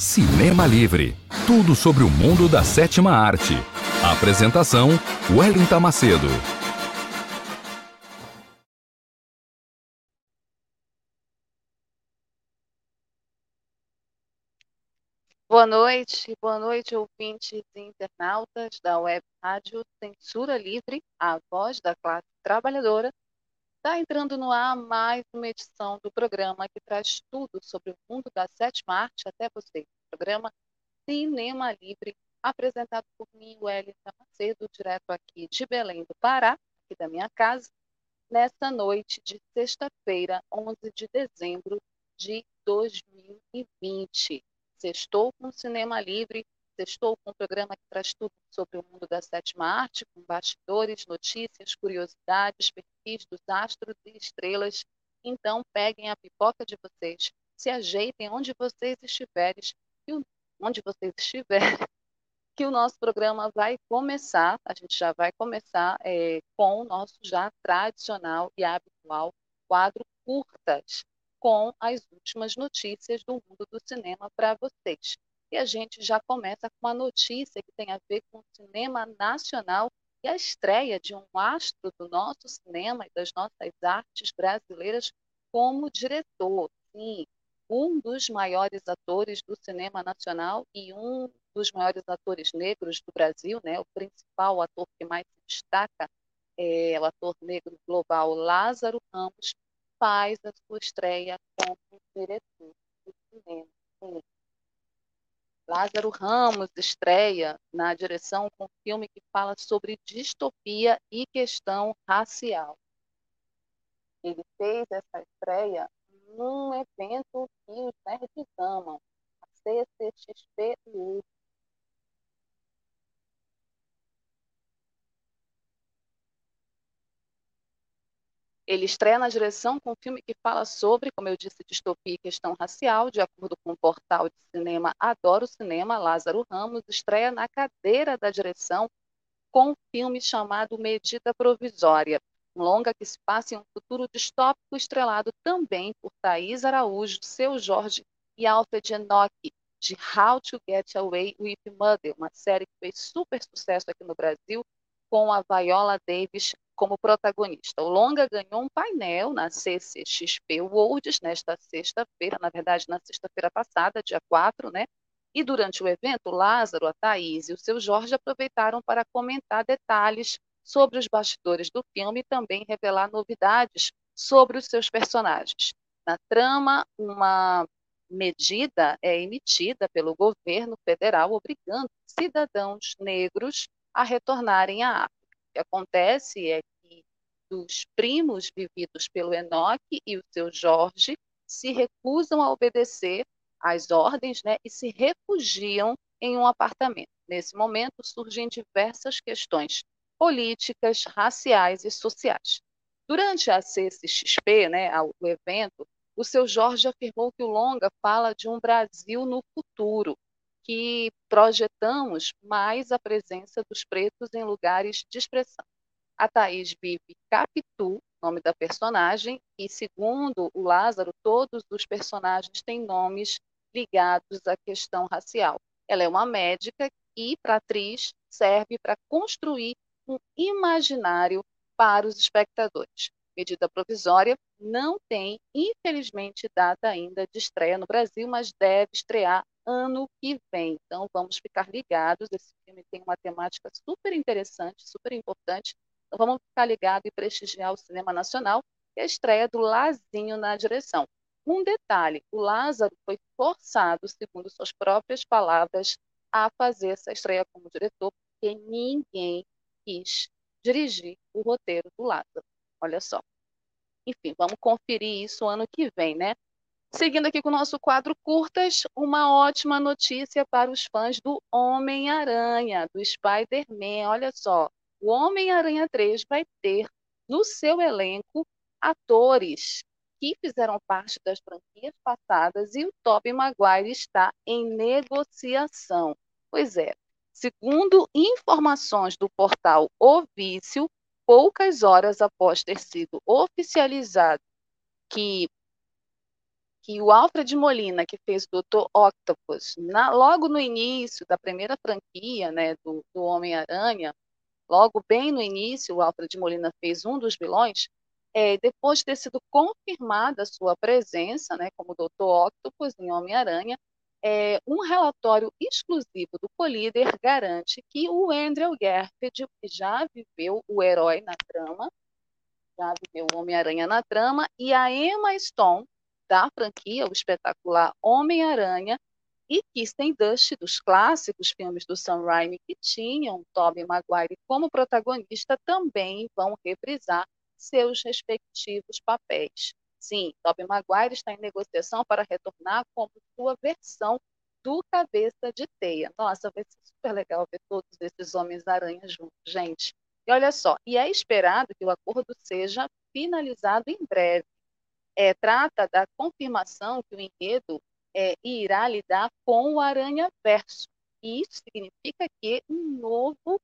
Cinema Livre tudo sobre o mundo da sétima arte. Apresentação: Wellington Macedo. Boa noite, boa noite, ouvintes e internautas da web rádio Censura Livre, a voz da classe trabalhadora. Está entrando no ar mais uma edição do programa que traz tudo sobre o mundo da sétima arte até você. Programa Cinema Livre, apresentado por mim, Wellington Macedo, direto aqui de Belém do Pará, aqui da minha casa, nessa noite de sexta-feira, 11 de dezembro de 2020. Sextou com Cinema Livre, sextou com um programa que traz tudo sobre o mundo da sétima arte, com bastidores, notícias, curiosidades, perfis dos astros e estrelas. Então, peguem a pipoca de vocês, se ajeitem onde vocês estiverem, onde vocês estiverem, que o nosso programa vai começar, a gente já vai começar é, com o nosso já tradicional e habitual quadro curtas, com as últimas notícias do mundo do cinema para vocês. E a gente já começa com uma notícia que tem a ver com o cinema nacional e a estreia de um astro do nosso cinema e das nossas artes brasileiras como diretor. Sim, um dos maiores atores do cinema nacional e um dos maiores atores negros do Brasil, né? O principal ator que mais se destaca é o ator negro global Lázaro Ramos, faz a sua estreia como diretor do cinema. Sim. Lázaro Ramos estreia na direção com um filme que fala sobre distopia e questão racial. Ele fez essa estreia num evento que os nerds amam, a CCXP URSS. Ele estreia na direção com um filme que fala sobre, como eu disse, distopia e questão racial, de acordo com o portal de cinema Adoro Cinema, Lázaro Ramos estreia na cadeira da direção com um filme chamado Medida Provisória, longa que se passa em um futuro distópico estrelado também por Thaís Araújo, Seu Jorge e Alfred Enoch, de How to Get Away with Mother, uma série que fez super sucesso aqui no Brasil, com a Viola Davis como protagonista. O longa ganhou um painel na CCXP Worlds nesta sexta-feira, na verdade, na sexta-feira passada, dia 4, né? E durante o evento, Lázaro, a Thaís e o seu Jorge aproveitaram para comentar detalhes sobre os bastidores do filme e também revelar novidades sobre os seus personagens. Na trama, uma medida é emitida pelo governo federal obrigando cidadãos negros a retornarem à África. O que acontece é que os primos vividos pelo Enoque e o seu Jorge se recusam a obedecer às ordens né, e se refugiam em um apartamento. Nesse momento surgem diversas questões políticas, raciais e sociais. Durante a CCXP, né, o evento, o seu Jorge afirmou que o longa fala de um Brasil no futuro, que projetamos mais a presença dos pretos em lugares de expressão. A Thaís vive Capitu, nome da personagem, e segundo o Lázaro, todos os personagens têm nomes ligados à questão racial. Ela é uma médica e, para atriz, serve para construir um imaginário para os espectadores. Medida provisória não tem, infelizmente, data ainda de estreia no Brasil, mas deve estrear ano que vem. Então, vamos ficar ligados. Esse filme tem uma temática super interessante, super importante. Então, vamos ficar ligados e prestigiar o cinema nacional e a estreia do Lazinho na direção. Um detalhe: o Lázaro foi forçado, segundo suas próprias palavras, a fazer essa estreia como diretor, porque ninguém quis dirigir o roteiro do Lázaro. Olha só. Enfim, vamos conferir isso ano que vem, né? Seguindo aqui com o nosso quadro curtas, uma ótima notícia para os fãs do Homem-Aranha, do Spider-Man. Olha só, o Homem-Aranha 3 vai ter no seu elenco atores que fizeram parte das franquias passadas e o Tobey Maguire está em negociação. Pois é, segundo informações do portal O Vício, poucas horas após ter sido oficializado que que o Alfred Molina, que fez o Dr. Octopus, na, logo no início da primeira franquia né, do, do Homem-Aranha, logo bem no início, o Alfred Molina fez um dos vilões, é, depois de ter sido confirmada a sua presença né, como Dr. Octopus em Homem-Aranha, é, um relatório exclusivo do Collider garante que o Andrew Garfield já viveu o herói na trama, já viveu o Homem-Aranha na trama, e a Emma Stone, da franquia, o espetacular Homem-Aranha, e Kirsten Dust, dos clássicos filmes do Sam Raimi, que tinham Tobey Maguire como protagonista, também vão reprisar seus respectivos papéis. Sim, Tobey Maguire está em negociação para retornar como sua versão do Cabeça de Teia. Nossa, vai ser super legal ver todos esses Homens-Aranha juntos, gente. E olha só, e é esperado que o acordo seja finalizado em breve. É, trata da confirmação que o enredo é, irá lidar com o Aranha Verso. E isso significa que um novo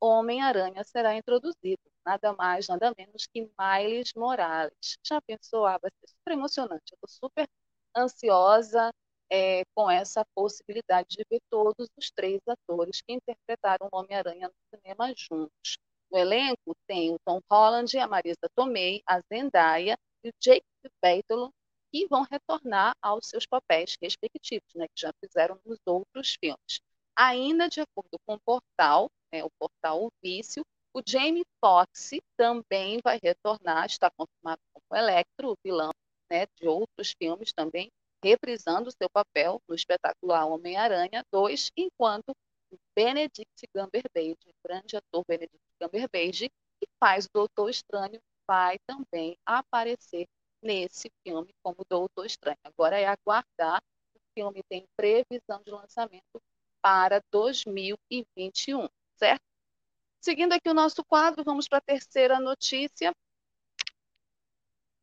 Homem-Aranha será introduzido. Nada mais, nada menos que Miles Morales. Já pensou? Ah, vai ser super emocionante. Eu estou super ansiosa é, com essa possibilidade de ver todos os três atores que interpretaram o Homem-Aranha no cinema juntos. No elenco tem o Tom Holland, a Marisa Tomei, a Zendaya e o Jake Batalon, que vão retornar aos seus papéis respectivos, né, que já fizeram nos outros filmes. Ainda de acordo com o portal, né, o portal O Vício, o Jamie Foxx também vai retornar, está confirmado como Electro, o vilão né, de outros filmes também, reprisando seu papel no espetacular Homem-Aranha 2, enquanto Benedict Cumberbatch, o grande ator Benedict Cumberbatch, que faz o Doutor Estranho, vai também aparecer nesse filme como Doutor Estranho. Agora é aguardar, o filme tem previsão de lançamento para 2021, certo? Seguindo aqui o nosso quadro, vamos para a terceira notícia.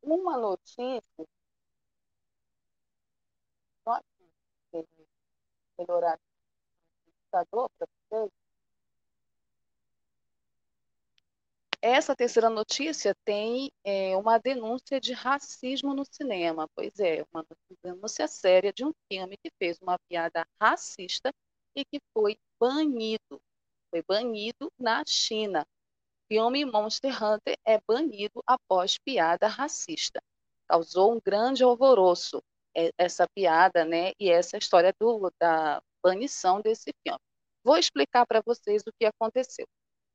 Uma notícia. Melhorar o computador para vocês? Essa terceira notícia tem é, uma denúncia de racismo no cinema. Pois é, uma denúncia séria de um filme que fez uma piada racista e que foi banido. Foi banido na China. O filme Monster Hunter é banido após piada racista. Causou um grande alvoroço é, essa piada, né? E essa história do, da banição desse filme. Vou explicar para vocês o que aconteceu.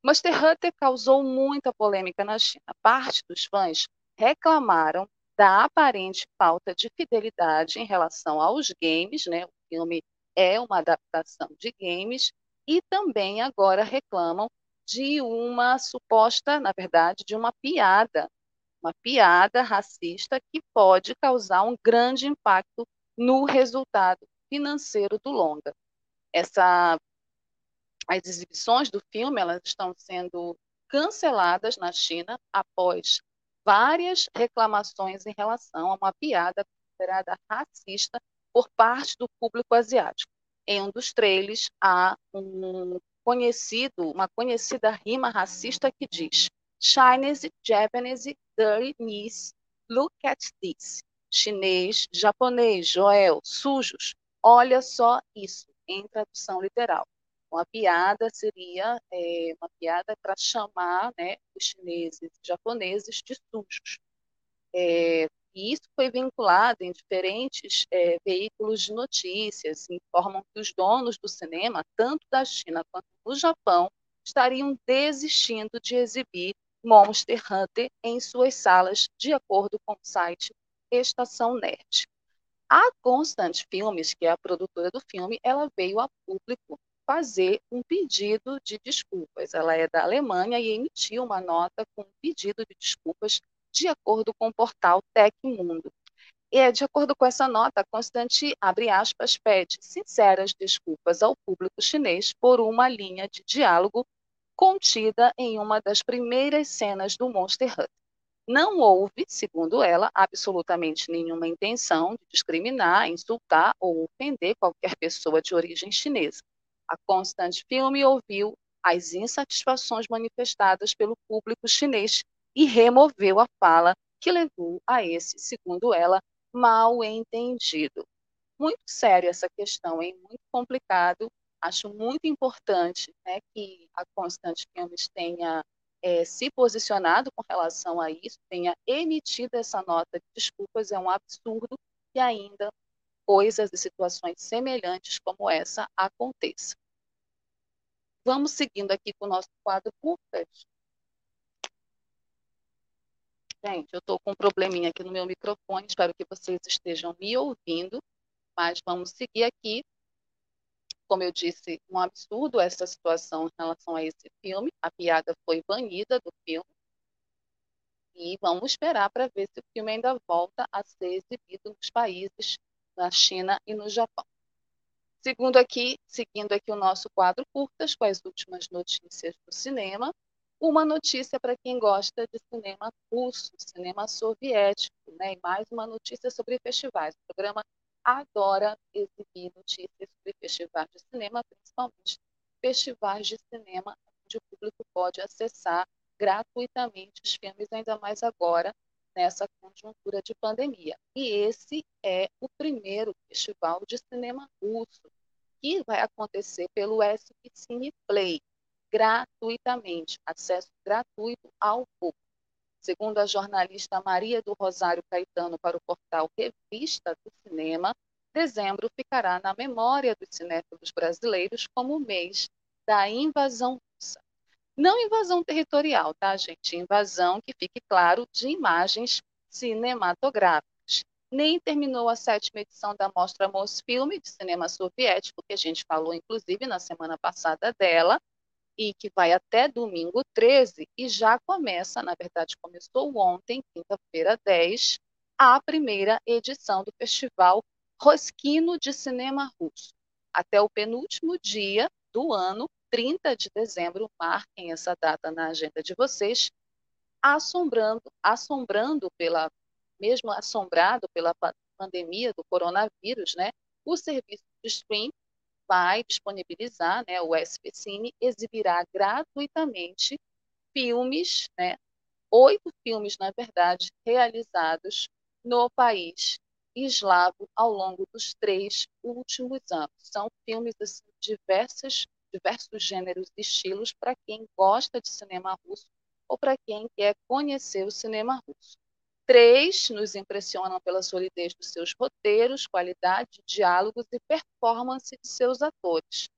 Monster Hunter causou muita polêmica na China. Parte dos fãs reclamaram da aparente falta de fidelidade em relação aos games, né? O filme é uma adaptação de games e também agora reclamam de uma suposta, na verdade, de uma piada, uma piada racista que pode causar um grande impacto no resultado financeiro do longa. Essa as exibições do filme elas estão sendo canceladas na China após várias reclamações em relação a uma piada considerada racista por parte do público asiático. Em um dos trailers há um conhecido, uma conhecida rima racista que diz: Chinese, Japanese, dirty knees, look at this. Chinês, japonês, Joel, sujos, olha só isso, em tradução literal. Uma piada seria é, uma piada para chamar né, os chineses e japoneses de sujos. É, e isso foi vinculado em diferentes é, veículos de notícias, informam que os donos do cinema, tanto da China quanto do Japão, estariam desistindo de exibir Monster Hunter em suas salas, de acordo com o site Estação Nerd. A Constant Filmes, que é a produtora do filme, ela veio a público fazer um pedido de desculpas. Ela é da Alemanha e emitiu uma nota com um pedido de desculpas de acordo com o portal Tecmundo. E, de acordo com essa nota, Constante, abre aspas, pede sinceras desculpas ao público chinês por uma linha de diálogo contida em uma das primeiras cenas do Monster Hunter. Não houve, segundo ela, absolutamente nenhuma intenção de discriminar, insultar ou ofender qualquer pessoa de origem chinesa. A Constant Film ouviu as insatisfações manifestadas pelo público chinês e removeu a fala que levou a esse, segundo ela, mal entendido. Muito sério essa questão, hein? muito complicado. Acho muito importante né, que a Constante Filmes tenha é, se posicionado com relação a isso, tenha emitido essa nota de desculpas. É um absurdo que ainda coisas e situações semelhantes como essa aconteçam. Vamos seguindo aqui com o nosso quadro curtas. Gente, eu estou com um probleminha aqui no meu microfone, espero que vocês estejam me ouvindo, mas vamos seguir aqui. Como eu disse, um absurdo essa situação em relação a esse filme. A piada foi banida do filme. E vamos esperar para ver se o filme ainda volta a ser exibido nos países, na China e no Japão. Segundo aqui, seguindo aqui o nosso quadro curtas com as últimas notícias do cinema, uma notícia para quem gosta de cinema russo, cinema soviético, né? E mais uma notícia sobre festivais. O programa adora exibir notícias sobre festivais de cinema, principalmente festivais de cinema onde o público pode acessar gratuitamente os filmes, ainda mais agora nessa conjuntura de pandemia. E esse é o primeiro festival de cinema russo que vai acontecer pelo SP Cine Play, gratuitamente, acesso gratuito ao público. Segundo a jornalista Maria do Rosário Caetano para o portal Revista do Cinema, dezembro ficará na memória dos cinéfilos brasileiros como o mês da invasão. Não invasão territorial, tá, gente? Invasão, que fique claro, de imagens cinematográficas nem terminou a sétima edição da Mostra Mosfilm de cinema soviético, que a gente falou, inclusive, na semana passada dela, e que vai até domingo 13, e já começa, na verdade, começou ontem, quinta-feira 10, a primeira edição do Festival Rosquino de Cinema Russo. Até o penúltimo dia do ano, 30 de dezembro, marquem essa data na agenda de vocês, assombrando, assombrando pela mesmo assombrado pela pandemia do coronavírus, né, o serviço de stream vai disponibilizar, né, o SP Cine exibirá gratuitamente filmes, né, oito filmes, na verdade, realizados no país eslavo ao longo dos três últimos anos. São filmes assim, diversos, diversos gêneros e estilos para quem gosta de cinema russo ou para quem quer conhecer o cinema russo. Três nos impressionam pela solidez dos seus roteiros, qualidade de diálogos e performance de seus atores.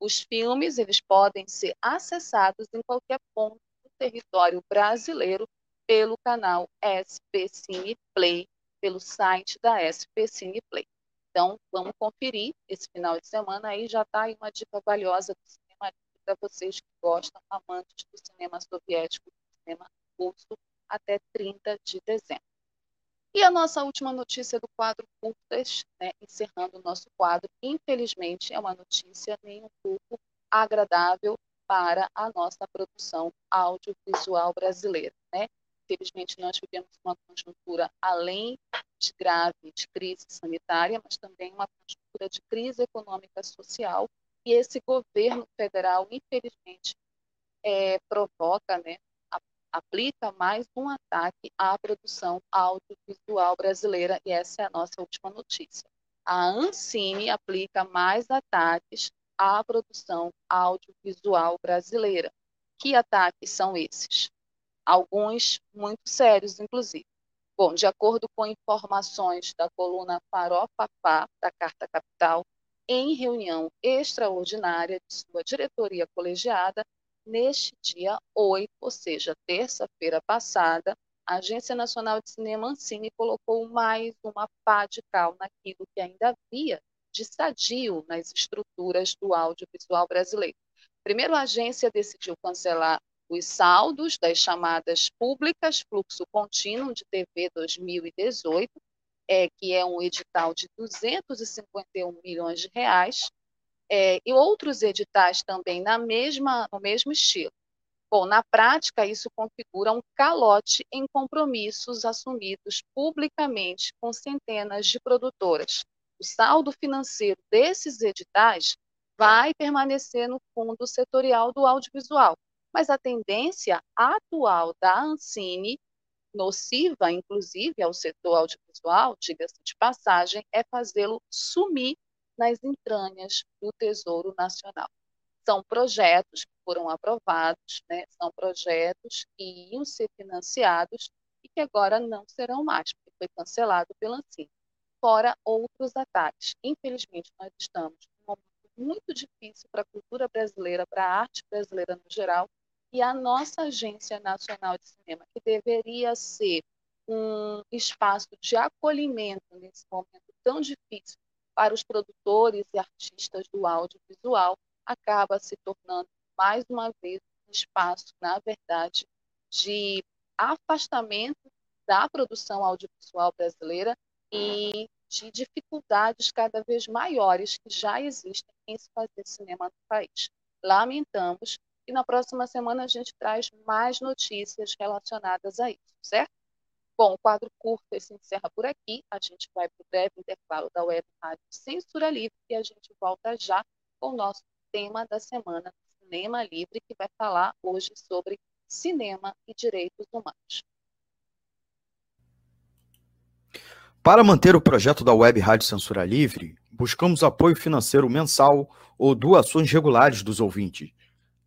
Os filmes eles podem ser acessados em qualquer ponto do território brasileiro pelo canal SP Cine Play, pelo site da SP Cine Play. Então, vamos conferir esse final de semana aí, já está aí uma dica valiosa do cinema para vocês que gostam, amantes do cinema soviético, do cinema russo, até 30 de dezembro. E a nossa última notícia do quadro Curtas, né, encerrando o nosso quadro, infelizmente é uma notícia nem um pouco agradável para a nossa produção audiovisual brasileira. Né? Infelizmente, nós vivemos uma conjuntura além de grave de crise sanitária, mas também uma conjuntura de crise econômica social, e esse governo federal, infelizmente, é, provoca né, aplica mais um ataque à produção audiovisual brasileira, e essa é a nossa última notícia. A Ancine aplica mais ataques à produção audiovisual brasileira. Que ataques são esses? Alguns muito sérios, inclusive. Bom, de acordo com informações da coluna Farofafá da Carta Capital, em reunião extraordinária de sua diretoria colegiada, Neste dia 8, ou seja, terça-feira passada, a Agência Nacional de Cinema Ancine colocou mais uma pá de cal naquilo que ainda havia de sadio nas estruturas do audiovisual brasileiro. Primeiro, a agência decidiu cancelar os saldos das chamadas públicas Fluxo Contínuo de TV 2018, é, que é um edital de 251 milhões de reais, é, e outros editais também na mesma, no mesmo estilo. Bom, na prática, isso configura um calote em compromissos assumidos publicamente com centenas de produtoras. O saldo financeiro desses editais vai permanecer no fundo setorial do audiovisual, mas a tendência atual da Ancine nociva, inclusive, ao setor audiovisual, diga-se de passagem, é fazê-lo sumir nas entranhas do Tesouro Nacional. São projetos que foram aprovados, né? são projetos que iam ser financiados e que agora não serão mais, porque foi cancelado pela Ancine. Fora outros ataques. Infelizmente, nós estamos num momento muito difícil para a cultura brasileira, para a arte brasileira no geral, e a nossa Agência Nacional de Cinema, que deveria ser um espaço de acolhimento nesse momento tão difícil para os produtores e artistas do audiovisual, acaba se tornando, mais uma vez, um espaço, na verdade, de afastamento da produção audiovisual brasileira e de dificuldades cada vez maiores que já existem em se fazer cinema no país. Lamentamos e na próxima semana a gente traz mais notícias relacionadas a isso, certo? Bom, o quadro curto se encerra por aqui. A gente vai para o breve intervalo da Web Rádio Censura Livre e a gente volta já com o nosso tema da semana, Cinema Livre, que vai falar hoje sobre cinema e direitos humanos. Para manter o projeto da Web Rádio Censura Livre, buscamos apoio financeiro mensal ou doações regulares dos ouvintes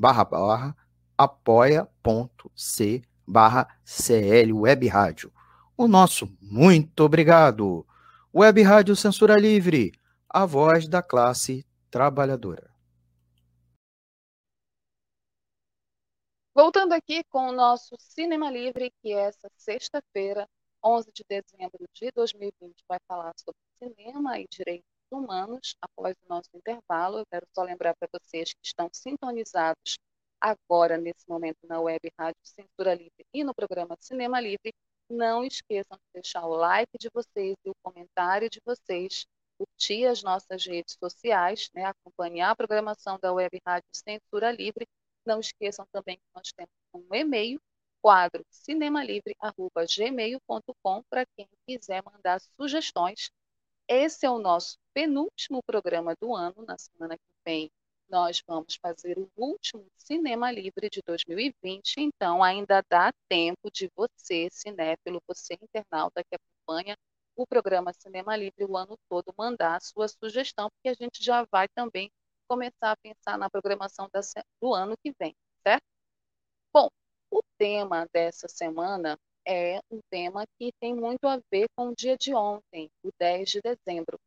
barra barra apoia.c barra CL Web Rádio. O nosso muito obrigado. Web Rádio Censura Livre, a voz da classe trabalhadora. Voltando aqui com o nosso Cinema Livre, que essa sexta-feira, 11 de dezembro de 2020, vai falar sobre cinema e direitos humanos após o nosso intervalo. Eu quero só lembrar para vocês que estão sintonizados agora, nesse momento, na web Rádio Censura Livre e no programa Cinema Livre. Não esqueçam de deixar o like de vocês e o comentário de vocês, curtir as nossas redes sociais, né, acompanhar a programação da web Rádio Censura Livre. Não esqueçam também que nós temos um e-mail, quadro cinemalivre.gmail.com, para quem quiser mandar sugestões esse é o nosso penúltimo programa do ano. Na semana que vem, nós vamos fazer o último Cinema Livre de 2020. Então, ainda dá tempo de você, cinéfilo, você internauta que acompanha o programa Cinema Livre o ano todo, mandar a sua sugestão, porque a gente já vai também começar a pensar na programação do ano que vem, certo? Bom, o tema dessa semana é um tema que tem muito a ver com o dia de ontem, o 10 de dezembro,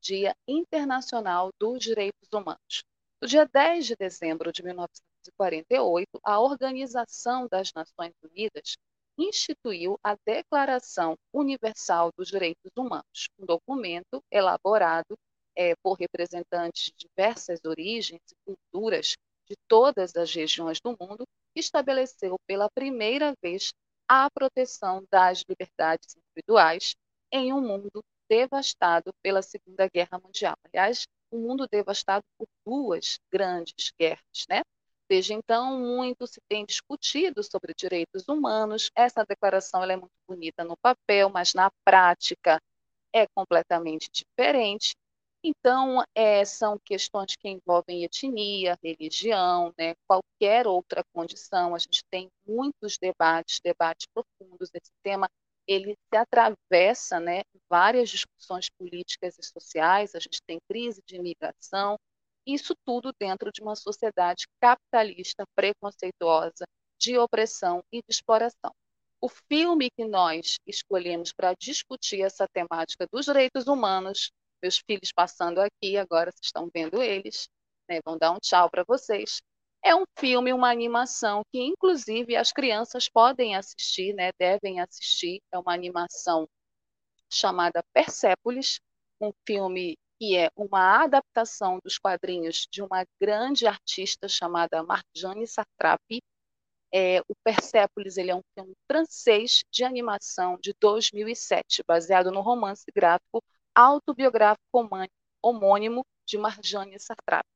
Dia Internacional dos Direitos Humanos. No dia 10 de dezembro de 1948, a Organização das Nações Unidas instituiu a Declaração Universal dos Direitos Humanos, um documento elaborado é, por representantes de diversas origens e culturas de todas as regiões do mundo, que estabeleceu pela primeira vez à proteção das liberdades individuais em um mundo devastado pela Segunda Guerra Mundial. Aliás, um mundo devastado por duas grandes guerras, né? Desde então, muito se tem discutido sobre direitos humanos. Essa declaração é muito bonita no papel, mas na prática é completamente diferente. Então, é, são questões que envolvem etnia, religião, né, qualquer outra condição. A gente tem muitos debates, debates profundos. Esse tema ele se atravessa né, várias discussões políticas e sociais. A gente tem crise de imigração, isso tudo dentro de uma sociedade capitalista, preconceituosa, de opressão e de exploração. O filme que nós escolhemos para discutir essa temática dos direitos humanos meus filhos passando aqui, agora vocês estão vendo eles, né, vão dar um tchau para vocês. É um filme, uma animação que, inclusive, as crianças podem assistir, né, devem assistir. É uma animação chamada Persépolis, um filme que é uma adaptação dos quadrinhos de uma grande artista chamada Marjane Satrapi. É, o Persepolis ele é um filme francês de animação de 2007, baseado no romance gráfico autobiográfico homônimo de Marjane Satrapi.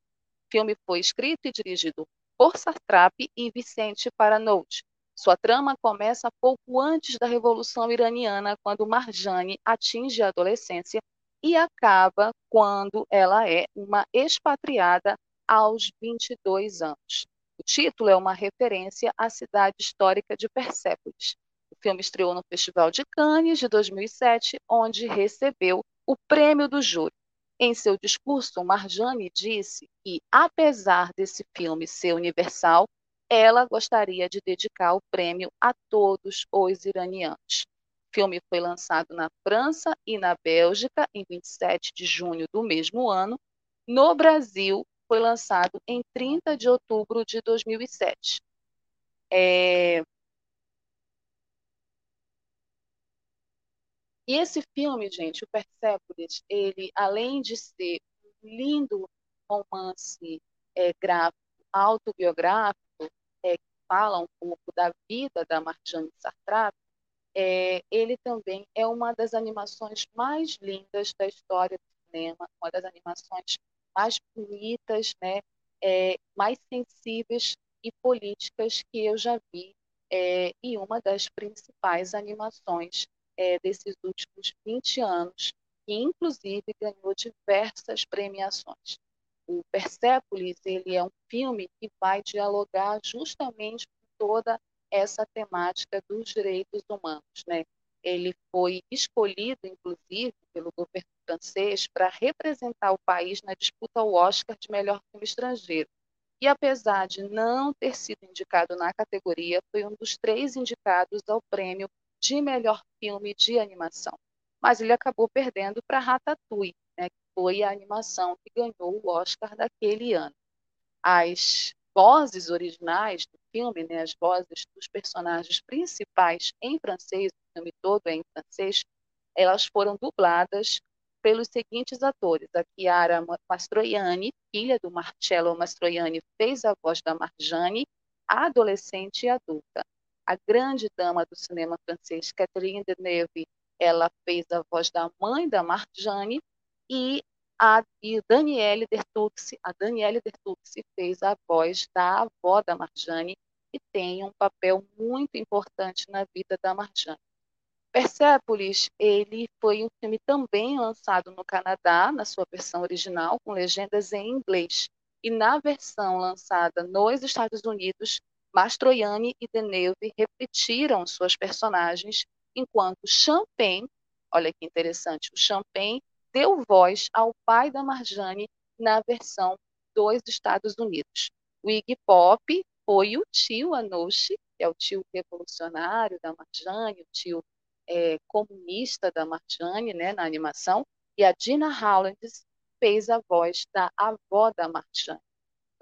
O filme foi escrito e dirigido por Satrapi e Vicente Paranout. Sua trama começa pouco antes da Revolução Iraniana, quando Marjane atinge a adolescência e acaba quando ela é uma expatriada aos 22 anos. O título é uma referência à cidade histórica de Persépolis. O filme estreou no Festival de Cannes de 2007, onde recebeu o prêmio do júri. Em seu discurso, Marjane disse que, apesar desse filme ser universal, ela gostaria de dedicar o prêmio a todos os iranianos. O filme foi lançado na França e na Bélgica em 27 de junho do mesmo ano. No Brasil, foi lançado em 30 de outubro de 2007. É... E esse filme, gente, o Persepolis, ele, além de ser um lindo romance é, gráfico, autobiográfico, é, que fala um pouco da vida da Marjane Sartrap, é, ele também é uma das animações mais lindas da história do cinema, uma das animações mais bonitas, né, é, mais sensíveis e políticas que eu já vi, é, e uma das principais animações é, desses últimos 20 anos, que inclusive ganhou diversas premiações. O Persepolis ele é um filme que vai dialogar justamente com toda essa temática dos direitos humanos, né? Ele foi escolhido, inclusive, pelo governo francês para representar o país na disputa ao Oscar de melhor filme estrangeiro. E apesar de não ter sido indicado na categoria, foi um dos três indicados ao prêmio de melhor filme de animação. Mas ele acabou perdendo para Ratatouille, né, que foi a animação que ganhou o Oscar daquele ano. As vozes originais do filme, né, as vozes dos personagens principais em francês, o filme todo é em francês, elas foram dubladas pelos seguintes atores. A Chiara Mastroianni, filha do Marcello Mastroianni, fez a voz da Marjane, adolescente e adulta. A grande dama do cinema francês, Catherine Deneuve, ela fez a voz da mãe da Marjane e a e Daniele Dertucci, a Daniele Dertucci fez a voz da avó da Marjane e tem um papel muito importante na vida da Marjane. Persepolis, ele foi um filme também lançado no Canadá, na sua versão original, com legendas em inglês. E na versão lançada nos Estados Unidos, Mastroianni e Deneuve repetiram suas personagens, enquanto Champagne, olha que interessante, o Champagne deu voz ao pai da Marjane na versão dos Estados Unidos. O Iggy Pop foi o tio Anoushi, que é o tio revolucionário da Marjane, o tio é, comunista da Marjane, né, na animação, e a Dina Howlands fez a voz da avó da Marjane.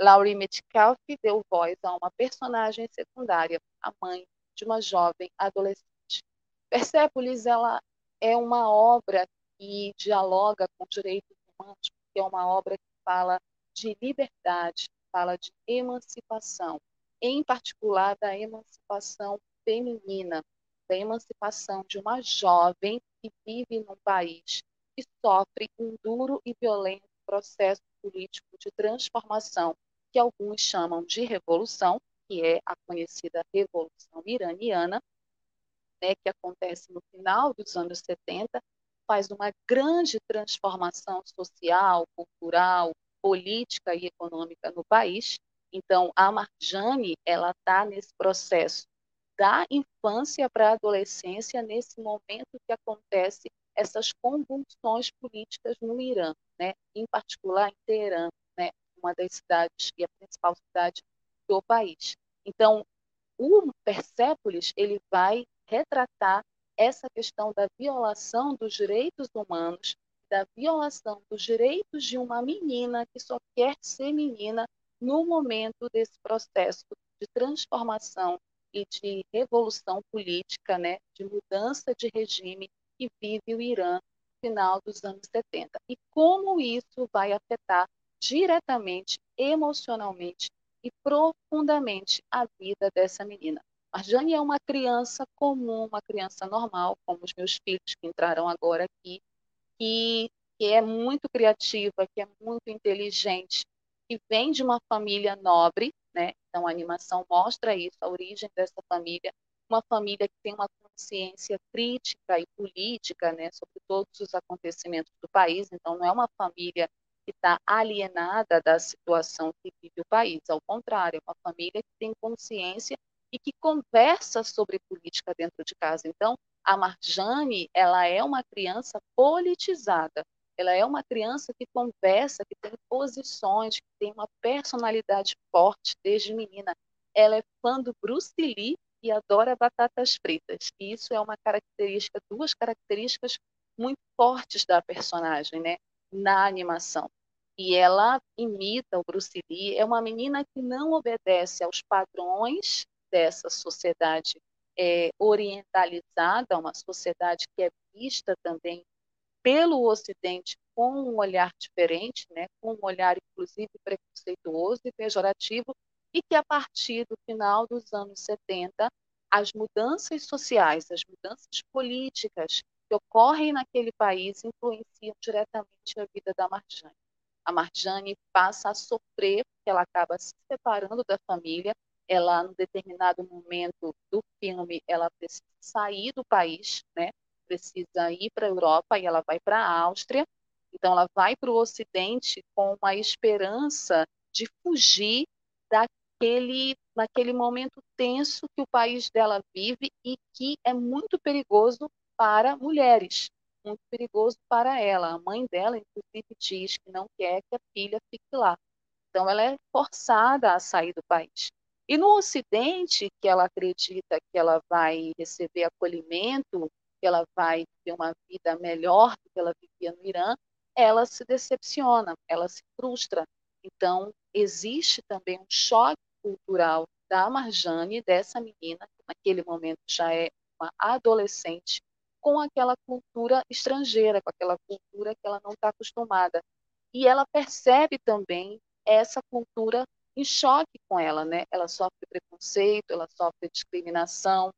Laurie Metcalf deu voz a uma personagem secundária, a mãe de uma jovem adolescente. Persepolis ela é uma obra que dialoga com direitos humanos, porque é uma obra que fala de liberdade, fala de emancipação, em particular da emancipação feminina, da emancipação de uma jovem que vive num país que sofre um duro e violento processo político de transformação, que alguns chamam de revolução, que é a conhecida Revolução Iraniana, né, que acontece no final dos anos 70, faz uma grande transformação social, cultural, política e econômica no país. Então, a Marjane, ela está nesse processo da infância para a adolescência nesse momento que acontece essas convulsões políticas no Irã, né? em particular em Teherã? Uma das cidades e a principal cidade do país. Então, o Persépolis ele vai retratar essa questão da violação dos direitos humanos, da violação dos direitos de uma menina que só quer ser menina no momento desse processo de transformação e de revolução política, né, de mudança de regime que vive o Irã no final dos anos 70. E como isso vai afetar diretamente, emocionalmente, e profundamente a vida dessa menina. Marjane é uma criança comum, uma criança normal, como os meus filhos que entraram agora aqui, que, que é muito criativa, que é muito inteligente, que vem de uma família nobre, né? Então a animação mostra isso, a origem dessa família, uma família que tem uma consciência crítica e política, né, sobre todos os acontecimentos do país. Então não é uma família que está alienada da situação que vive o país. Ao contrário, é uma família que tem consciência e que conversa sobre política dentro de casa. Então, a Marjane, ela é uma criança politizada. Ela é uma criança que conversa, que tem posições, que tem uma personalidade forte desde menina. Ela é fã do Bruce Lee e adora batatas fritas. E isso é uma característica, duas características muito fortes da personagem, né? Na animação. E ela imita o Bruce Lee. É uma menina que não obedece aos padrões dessa sociedade é, orientalizada, uma sociedade que é vista também pelo Ocidente com um olhar diferente, né, com um olhar inclusive preconceituoso e pejorativo, e que a partir do final dos anos 70, as mudanças sociais, as mudanças políticas que ocorrem naquele país influenciam diretamente a vida da Marjane. A Marjane passa a sofrer porque ela acaba se separando da família. Ela, num determinado momento do filme, ela precisa sair do país, né? Precisa ir para a Europa e ela vai para a Áustria. Então, ela vai para o Ocidente com uma esperança de fugir daquele, naquele momento tenso que o país dela vive e que é muito perigoso para mulheres, muito perigoso para ela. A mãe dela, inclusive, diz que não quer que a filha fique lá. Então, ela é forçada a sair do país. E no Ocidente, que ela acredita que ela vai receber acolhimento, que ela vai ter uma vida melhor do que ela vivia no Irã, ela se decepciona, ela se frustra. Então, existe também um choque cultural da Marjane, dessa menina, que naquele momento já é uma adolescente, com aquela cultura estrangeira, com aquela cultura que ela não está acostumada. E ela percebe também essa cultura em choque com ela, né? Ela sofre preconceito, ela sofre discriminação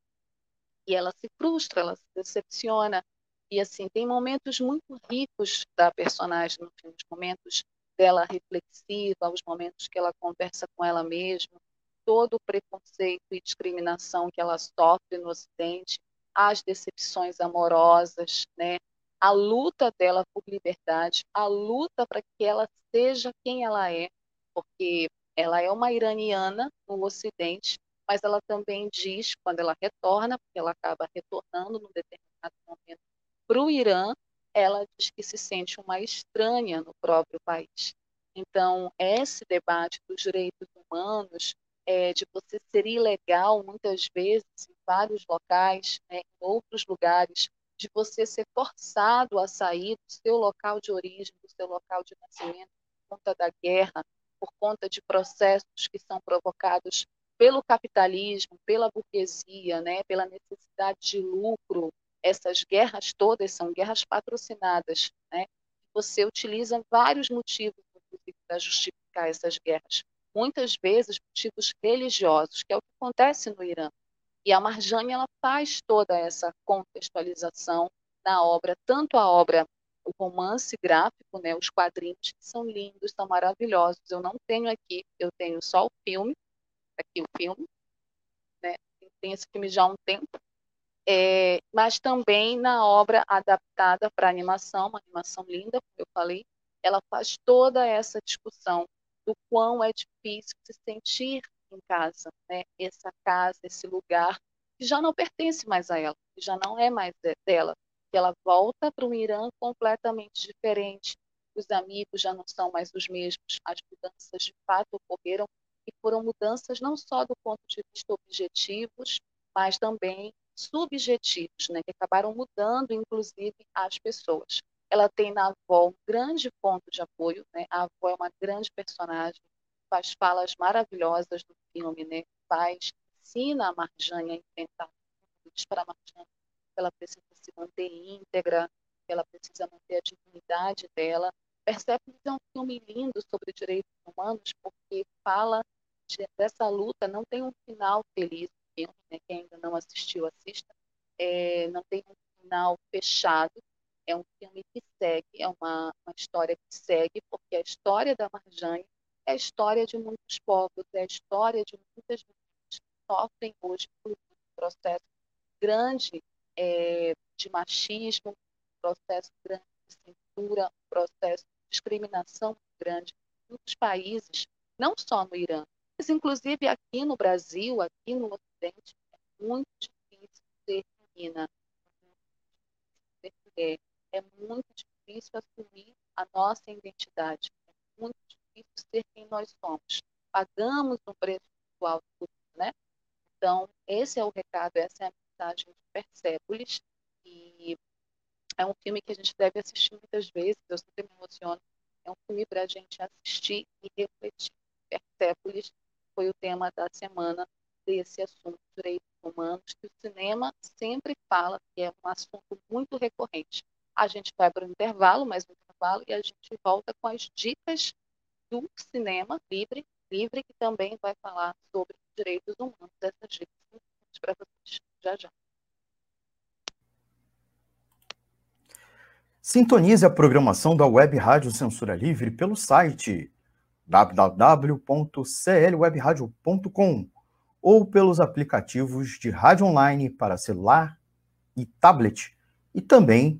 e ela se frustra, ela se decepciona. E assim, tem momentos muito ricos da personagem no filme, os momentos dela reflexiva, os momentos que ela conversa com ela mesma, todo o preconceito e discriminação que ela sofre no Ocidente, as decepções amorosas, né? a luta dela por liberdade, a luta para que ela seja quem ela é, porque ela é uma iraniana no Ocidente, mas ela também diz, quando ela retorna, porque ela acaba retornando num determinado momento para o Irã, ela diz que se sente uma estranha no próprio país. Então, esse debate dos direitos humanos, é, de você ser ilegal muitas vezes em vários locais, né, em outros lugares, de você ser forçado a sair do seu local de origem, do seu local de nascimento, por conta da guerra, por conta de processos que são provocados pelo capitalismo, pela burguesia, né, pela necessidade de lucro. Essas guerras todas são guerras patrocinadas. Né? Você utiliza vários motivos, para justificar essas guerras muitas vezes motivos religiosos, que é o que acontece no Irã. E a Marjane ela faz toda essa contextualização na obra, tanto a obra, o romance gráfico, né, os quadrinhos, que são lindos, são maravilhosos. Eu não tenho aqui, eu tenho só o filme, aqui o filme, né, tem esse filme já há um tempo, é, mas também na obra adaptada para animação, uma animação linda, como eu falei, ela faz toda essa discussão do quão é difícil se sentir em casa, né? Essa casa, esse lugar que já não pertence mais a ela, que já não é mais dela, que ela volta para um Irã completamente diferente. Os amigos já não são mais os mesmos, as mudanças de fato ocorreram e foram mudanças não só do ponto de vista objetivos, mas também subjetivos, né, que acabaram mudando, inclusive, as pessoas ela tem na avó um grande ponto de apoio, né? A avó é uma grande personagem, faz falas maravilhosas no filme, né? Faz, ensina a Marjane a enfrentar diz para a Marjane que ela precisa se manter íntegra, que ela precisa manter a dignidade dela. Que é um filme lindo sobre direitos humanos porque fala dessa luta não tem um final feliz, filme, né? quem ainda não assistiu, assista, é, não tem um final fechado, é um filme que segue, é uma, uma história que segue, porque a história da Marjane é a história de muitos povos, é a história de muitas mulheres que sofrem hoje por um processo grande é, de machismo, um processo grande de censura, um processo de discriminação grande em muitos países, não só no Irã, mas inclusive aqui no Brasil, aqui no Ocidente, é muito difícil ser menina, ser mulher, é muito difícil assumir a nossa identidade, é muito difícil ser quem nós somos. Pagamos um preço muito alto por isso, né? Então, esse é o recado, essa é a mensagem de Persépolis, e é um filme que a gente deve assistir muitas vezes, eu sempre me emociono, é um filme para a gente assistir e refletir. Persépolis foi o tema da semana desse assunto, direitos humanos, que o cinema sempre fala que é um assunto muito recorrente. A gente vai para o intervalo, mais um intervalo, e a gente volta com as dicas do cinema livre, livre que também vai falar sobre direitos humanos. Essas dicas para vocês. Já, já. Sintonize a programação da Web Rádio Censura Livre pelo site www.clwebradio.com ou pelos aplicativos de rádio online para celular e tablet e também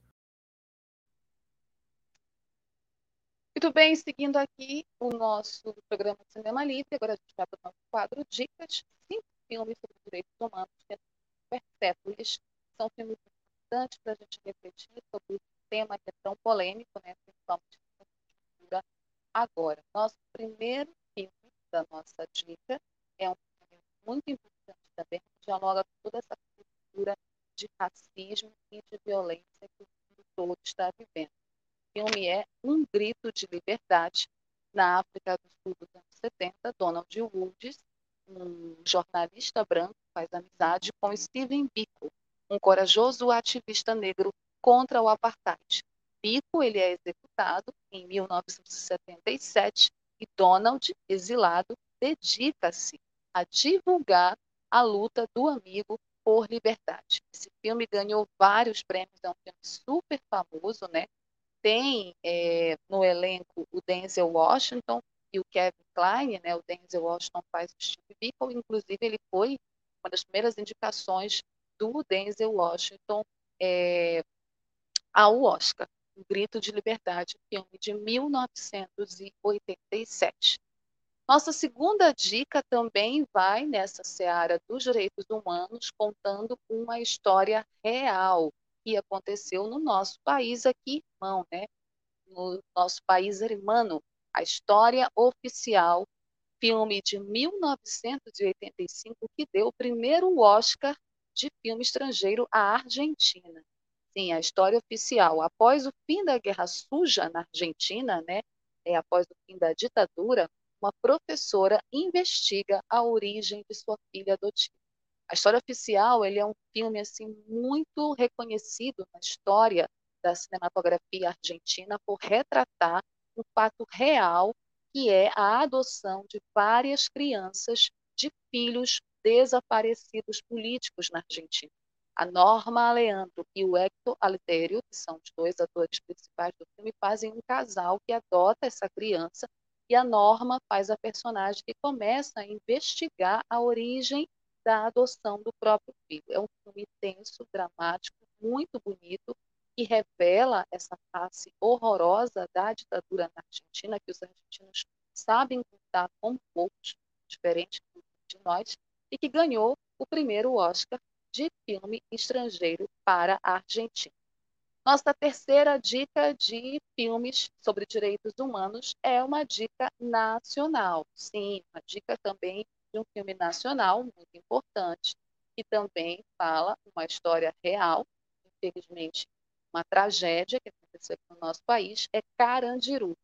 Muito bem, seguindo aqui o nosso programa Cinema Livre, agora a gente vai para o nosso quadro Dicas, cinco filmes sobre direitos humanos que Persépolis. São filmes importantes para a gente refletir sobre esse tema que é tão polêmico, né, principalmente na cultura agora. Nosso primeiro filme da nossa dica é um filme muito importante também, que dialoga com toda essa cultura de racismo e de violência que o mundo todo está vivendo. Filme é Um Grito de Liberdade, na África do Sul dos anos 70, Donald Woods, um jornalista branco, faz amizade com Steven Biko, um corajoso ativista negro contra o apartheid. Biko ele é executado em 1977 e Donald, exilado, dedica-se a divulgar a luta do amigo por liberdade. Esse filme ganhou vários prêmios, é um filme super famoso, né? Tem é, no elenco o Denzel Washington e o Kevin Kline, né? O Denzel Washington faz o Steve Biko, inclusive ele foi uma das primeiras indicações do Denzel Washington é, ao Oscar. O Grito de Liberdade, filme de 1987. Nossa segunda dica também vai nessa seara dos direitos humanos, contando uma história real que aconteceu no nosso país aqui, irmão, né? No nosso país irmão, a história oficial, filme de 1985 que deu o primeiro Oscar de filme estrangeiro à Argentina. Sim, a história oficial. Após o fim da Guerra Suja na Argentina, né, é, após o fim da ditadura, uma professora investiga a origem de sua filha adotiva. A história oficial ele é um filme assim muito reconhecido na história da cinematografia argentina por retratar um fato real que é a adoção de várias crianças de filhos desaparecidos políticos na Argentina. A Norma Leandro e o Hector Alterio, que são os dois atores principais do filme, fazem um casal que adota essa criança e a Norma faz a personagem que começa a investigar a origem da adoção do próprio filho. É um filme tenso, dramático, muito bonito, que revela essa face horrorosa da ditadura na Argentina, que os argentinos sabem contar com poucos, diferente de nós, e que ganhou o primeiro Oscar de filme estrangeiro para a Argentina. Nossa terceira dica de filmes sobre direitos humanos é uma dica nacional. Sim, uma dica também de um filme nacional muito importante, que também fala uma história real, infelizmente, uma tragédia que aconteceu no nosso país, é Carandiru.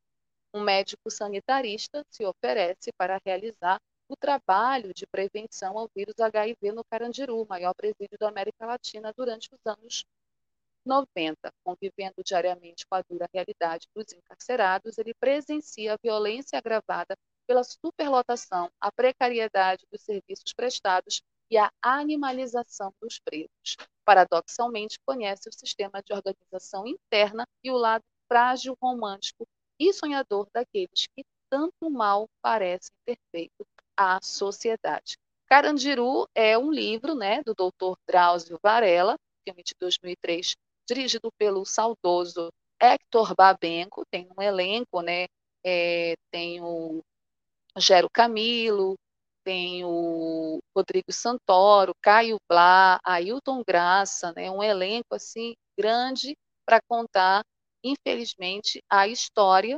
Um médico sanitarista se oferece para realizar o trabalho de prevenção ao vírus HIV no Carandiru, maior presídio da América Latina, durante os anos 90. Convivendo diariamente com a dura realidade dos encarcerados, ele presencia a violência agravada pela superlotação, a precariedade dos serviços prestados e a animalização dos presos. Paradoxalmente, conhece o sistema de organização interna e o lado frágil, romântico e sonhador daqueles que tanto mal parecem ter feito à sociedade. Carandiru é um livro né, do Dr. Drauzio Varela, filme de 2003, dirigido pelo saudoso Hector Babenco, tem um elenco, né? É, tem o Gero Camilo, tem o Rodrigo Santoro, Caio Blá, Ailton Graça, né? Um elenco assim grande para contar, infelizmente, a história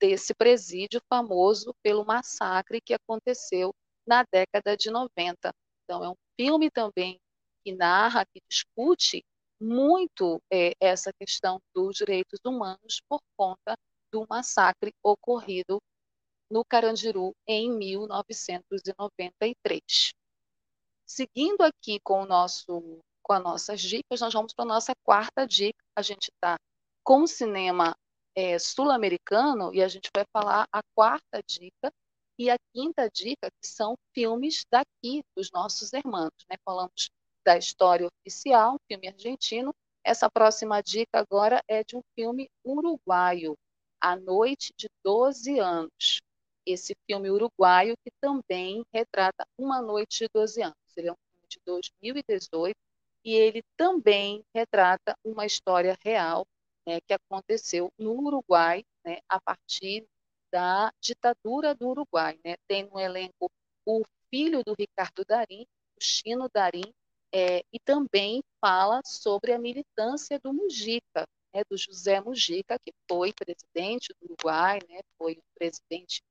desse presídio famoso pelo massacre que aconteceu na década de 90. Então, é um filme também que narra, que discute muito é, essa questão dos direitos humanos por conta do massacre ocorrido no Carandiru em 1993. Seguindo aqui com o nosso com as nossas dicas, nós vamos para a nossa quarta dica. A gente está com o cinema é, sul-americano e a gente vai falar a quarta dica e a quinta dica, que são filmes daqui, dos nossos irmãos. Né? Falamos da história oficial, filme argentino. Essa próxima dica agora é de um filme uruguaio, A Noite de 12 Anos. Esse filme uruguaio que também retrata uma noite de 12 anos. Ele é um filme de 2018 e ele também retrata uma história real né, que aconteceu no Uruguai, né, a partir da ditadura do Uruguai. Né? Tem no elenco o filho do Ricardo Darim, o Chino Darim, é, e também fala sobre a militância do Mujica, né, do José Mujica, que foi presidente do Uruguai, né, foi um presidente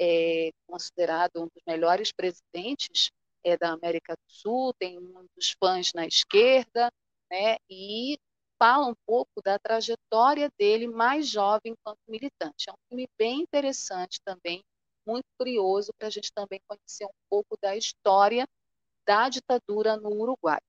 é, considerado um dos melhores presidentes é, da América do Sul, tem muitos fãs na esquerda, né, e fala um pouco da trajetória dele mais jovem enquanto militante. É um filme bem interessante também, muito curioso para a gente também conhecer um pouco da história da ditadura no Uruguai.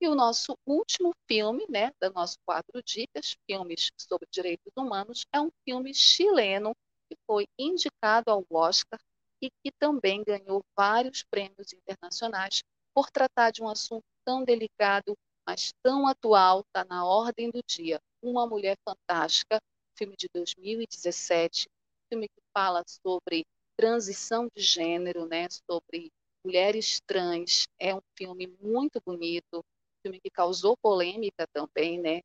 E o nosso último filme, né, da nosso quatro dicas, filmes sobre direitos humanos, é um filme chileno que foi indicado ao Oscar e que também ganhou vários prêmios internacionais por tratar de um assunto tão delicado mas tão atual, está na ordem do dia. Uma Mulher Fantástica, filme de 2017, filme que fala sobre transição de gênero, né, sobre mulheres trans. É um filme muito bonito, filme que causou polêmica também, né?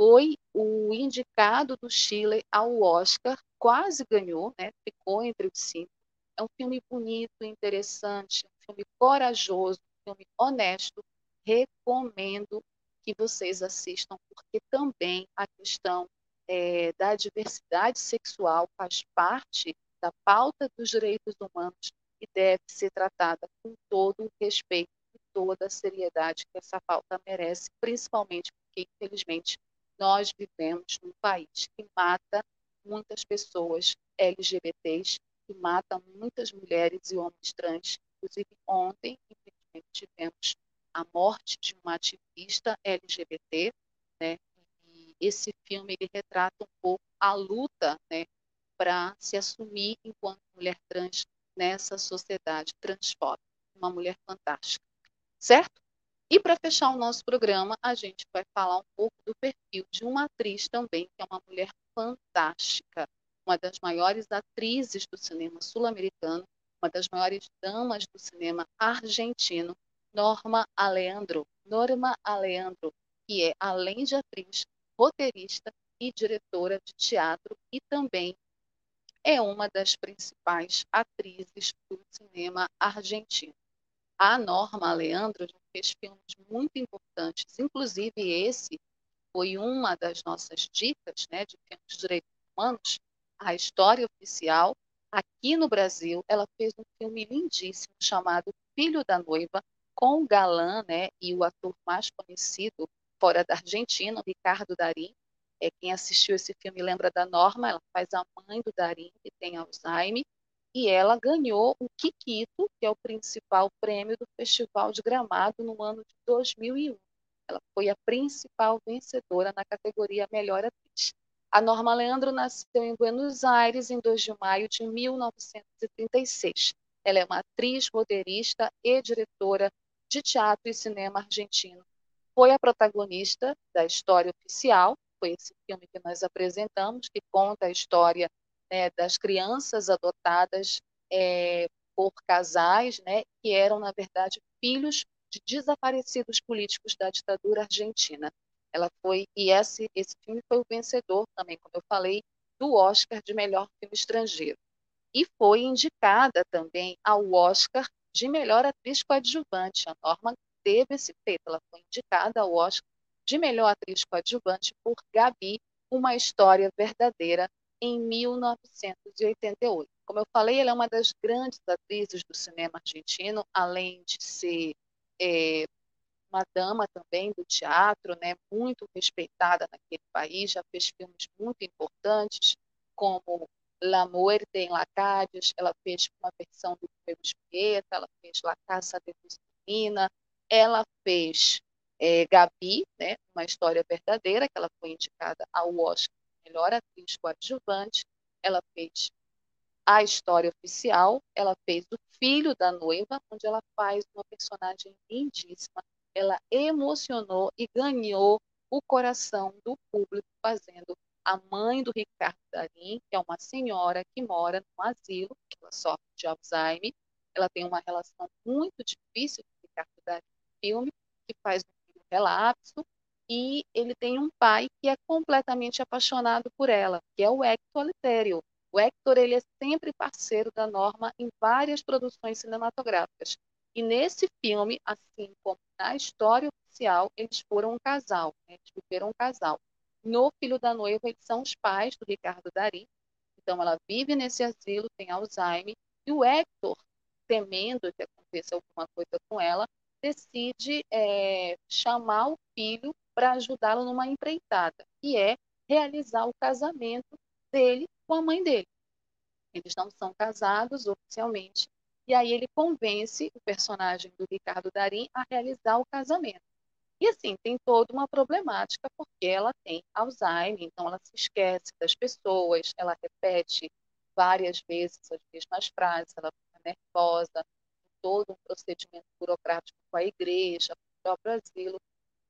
Foi o indicado do Chile ao Oscar, quase ganhou, né? Ficou entre os cinco. É um filme bonito, interessante, um filme corajoso, um filme honesto, recomendo que vocês assistam, porque também a questão é, da diversidade sexual faz parte da pauta dos direitos humanos e deve ser tratada com todo o respeito e toda a seriedade que essa pauta merece, principalmente porque, infelizmente, nós vivemos num país que mata muitas pessoas LGBTs, que mata muitas mulheres e homens trans. Inclusive, ontem, infelizmente, tivemos a morte de uma ativista LGBT, né? E esse filme ele retrata um pouco a luta, né, para se assumir enquanto mulher trans nessa sociedade transfóbica. Uma mulher fantástica, certo? E para fechar o nosso programa, a gente vai falar um pouco do perfil de uma atriz também, que é uma mulher fantástica, uma das maiores atrizes do cinema sul-americano, uma das maiores damas do cinema argentino, Norma Aleandro. Norma Aleandro, que é, além de atriz, roteirista e diretora de teatro e também é uma das principais atrizes do cinema argentino. A Norma Aleandro já fez filmes muito importantes, inclusive esse foi uma das nossas dicas né, de filmes de direitos humanos, a história oficial. Aqui no Brasil, ela fez um filme lindíssimo chamado Filho da Noiva, com o galã né, e o ator mais conhecido fora da Argentina, Ricardo Darim. É, quem assistiu esse filme lembra da Norma, ela faz a mãe do Darim, que tem Alzheimer, e ela ganhou o Kikito, que é o principal prêmio do Festival de Gramado no ano de 2001. Ela foi a principal vencedora na categoria Melhor Atriz. A Norma Leandro nasceu em Buenos Aires em 2 de maio de 1936. Ela é uma atriz, roteirista e diretora de teatro e cinema argentino. Foi a protagonista da História Oficial, foi esse filme que nós apresentamos, que conta a história né, das crianças adotadas é, por casais, né, que eram, na verdade, filhos de desaparecidos políticos da ditadura argentina. Ela foi e esse esse filme foi o vencedor também, como eu falei, do Oscar de melhor filme estrangeiro. E foi indicada também ao Oscar de melhor atriz coadjuvante. A Norma teve esse feito, ela foi indicada ao Oscar de melhor atriz coadjuvante por Gabi, uma história verdadeira, em 1988. Como eu falei, ela é uma das grandes atrizes do cinema argentino, além de ser é, uma dama também do teatro, né, muito respeitada naquele país, já fez filmes muito importantes, como La Muerte em La Cádiz, ela fez uma versão do Romeu Julieta, ela fez La Caça de Lucina, ela fez é, Gabi, né, uma história verdadeira, que ela foi indicada ao Oscar melhor atriz coadjuvante, ela fez a história oficial, ela fez o filho da noiva, onde ela faz uma personagem lindíssima, ela emocionou e ganhou o coração do público fazendo a mãe do Ricardo Darim, que é uma senhora que mora no asilo, que ela sofre de Alzheimer. Ela tem uma relação muito difícil com o Ricardo Darim filme, que faz um relapso, e ele tem um pai que é completamente apaixonado por ela, que é o Hector Litério. O Hector ele é sempre parceiro da Norma em várias produções cinematográficas. E nesse filme, assim como na história oficial, eles foram um casal, né? eles viveram um casal. No Filho da Noiva, eles são os pais do Ricardo Dari. Então, ela vive nesse asilo, tem Alzheimer, e o Hector, temendo que aconteça alguma coisa com ela, decide é, chamar o filho para ajudá-lo numa empreitada, que é realizar o casamento dele com a mãe dele. Eles não são casados oficialmente, e aí ele convence o personagem do Ricardo Darim a realizar o casamento. E assim, tem toda uma problemática, porque ela tem Alzheimer, então ela se esquece das pessoas, ela repete várias vezes as mesmas frases, ela fica nervosa, todo um procedimento burocrático com a igreja, com o próprio asilo.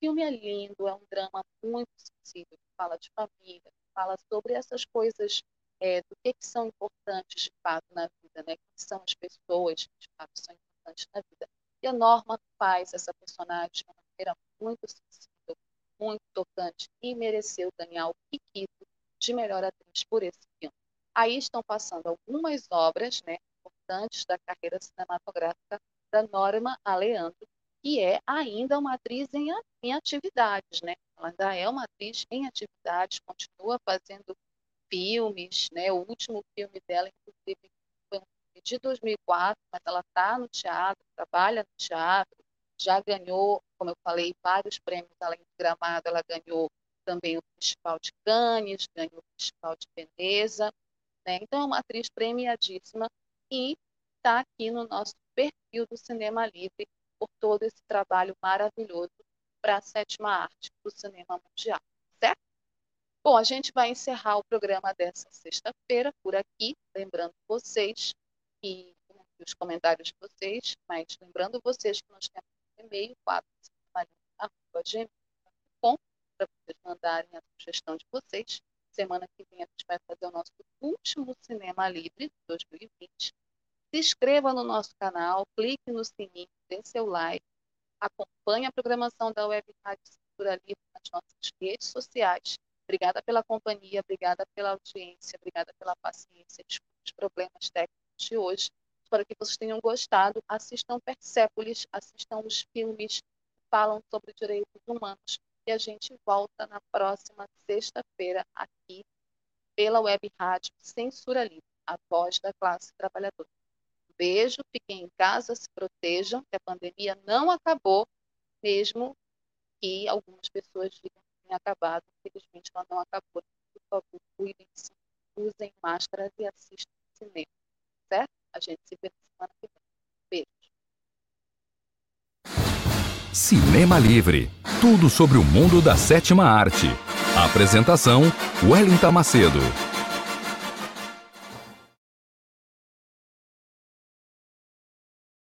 Filme é lindo, é um drama muito sensível, que fala de família, que fala sobre essas coisas é, do que, que são importantes de fato na vida, né? Que são as pessoas que de fato são importantes na vida. E a Norma faz essa personagem de uma maneira muito sensível, muito tocante e mereceu ganhar o Kikito de melhor atriz por esse filme. Aí estão passando algumas obras, né, importantes da carreira cinematográfica da Norma Aleandro, que é ainda uma atriz em, em atividades, né? Ela ainda é uma atriz em atividades, continua fazendo filmes, né? O último filme dela, inclusive, foi um filme de 2004, mas ela está no teatro, trabalha no teatro, já ganhou, como eu falei, vários prêmios além do Gramado, ela ganhou também o Festival de Cannes, ganhou o Festival de Veneza, né? Então é uma atriz premiadíssima e está aqui no nosso perfil do Cinema Livre por todo esse trabalho maravilhoso para a sétima arte do cinema mundial, certo? Bom, a gente vai encerrar o programa dessa sexta-feira por aqui, lembrando vocês que os comentários de vocês, mas lembrando vocês que nós temos um e-mail, 4gmail.com, para vocês mandarem a sugestão de vocês. Semana que vem a gente vai fazer o nosso último Cinema Livre de 2020. Se inscreva no nosso canal, clique no sininho, dê seu like, acompanhe a programação da Web Rádio Cintura Livre nas nossas redes sociais Obrigada pela companhia, obrigada pela audiência, obrigada pela paciência. Desculpe os problemas técnicos de hoje. Espero que vocês tenham gostado. Assistam Persépolis, assistam os filmes que falam sobre direitos humanos. E a gente volta na próxima sexta-feira aqui pela web rádio Censura Livre, a voz da classe trabalhadora. Beijo, fiquem em casa, se protejam, que a pandemia não acabou, mesmo que algumas pessoas digam que tenha acabado, infelizmente ela não acabou. Por favor, cuidem-se, usem máscaras e assistam cinema, certo? A gente se vê na semana que vem. Beijo. Cinema Livre. Tudo sobre o mundo da sétima arte. Apresentação: Wellington Macedo.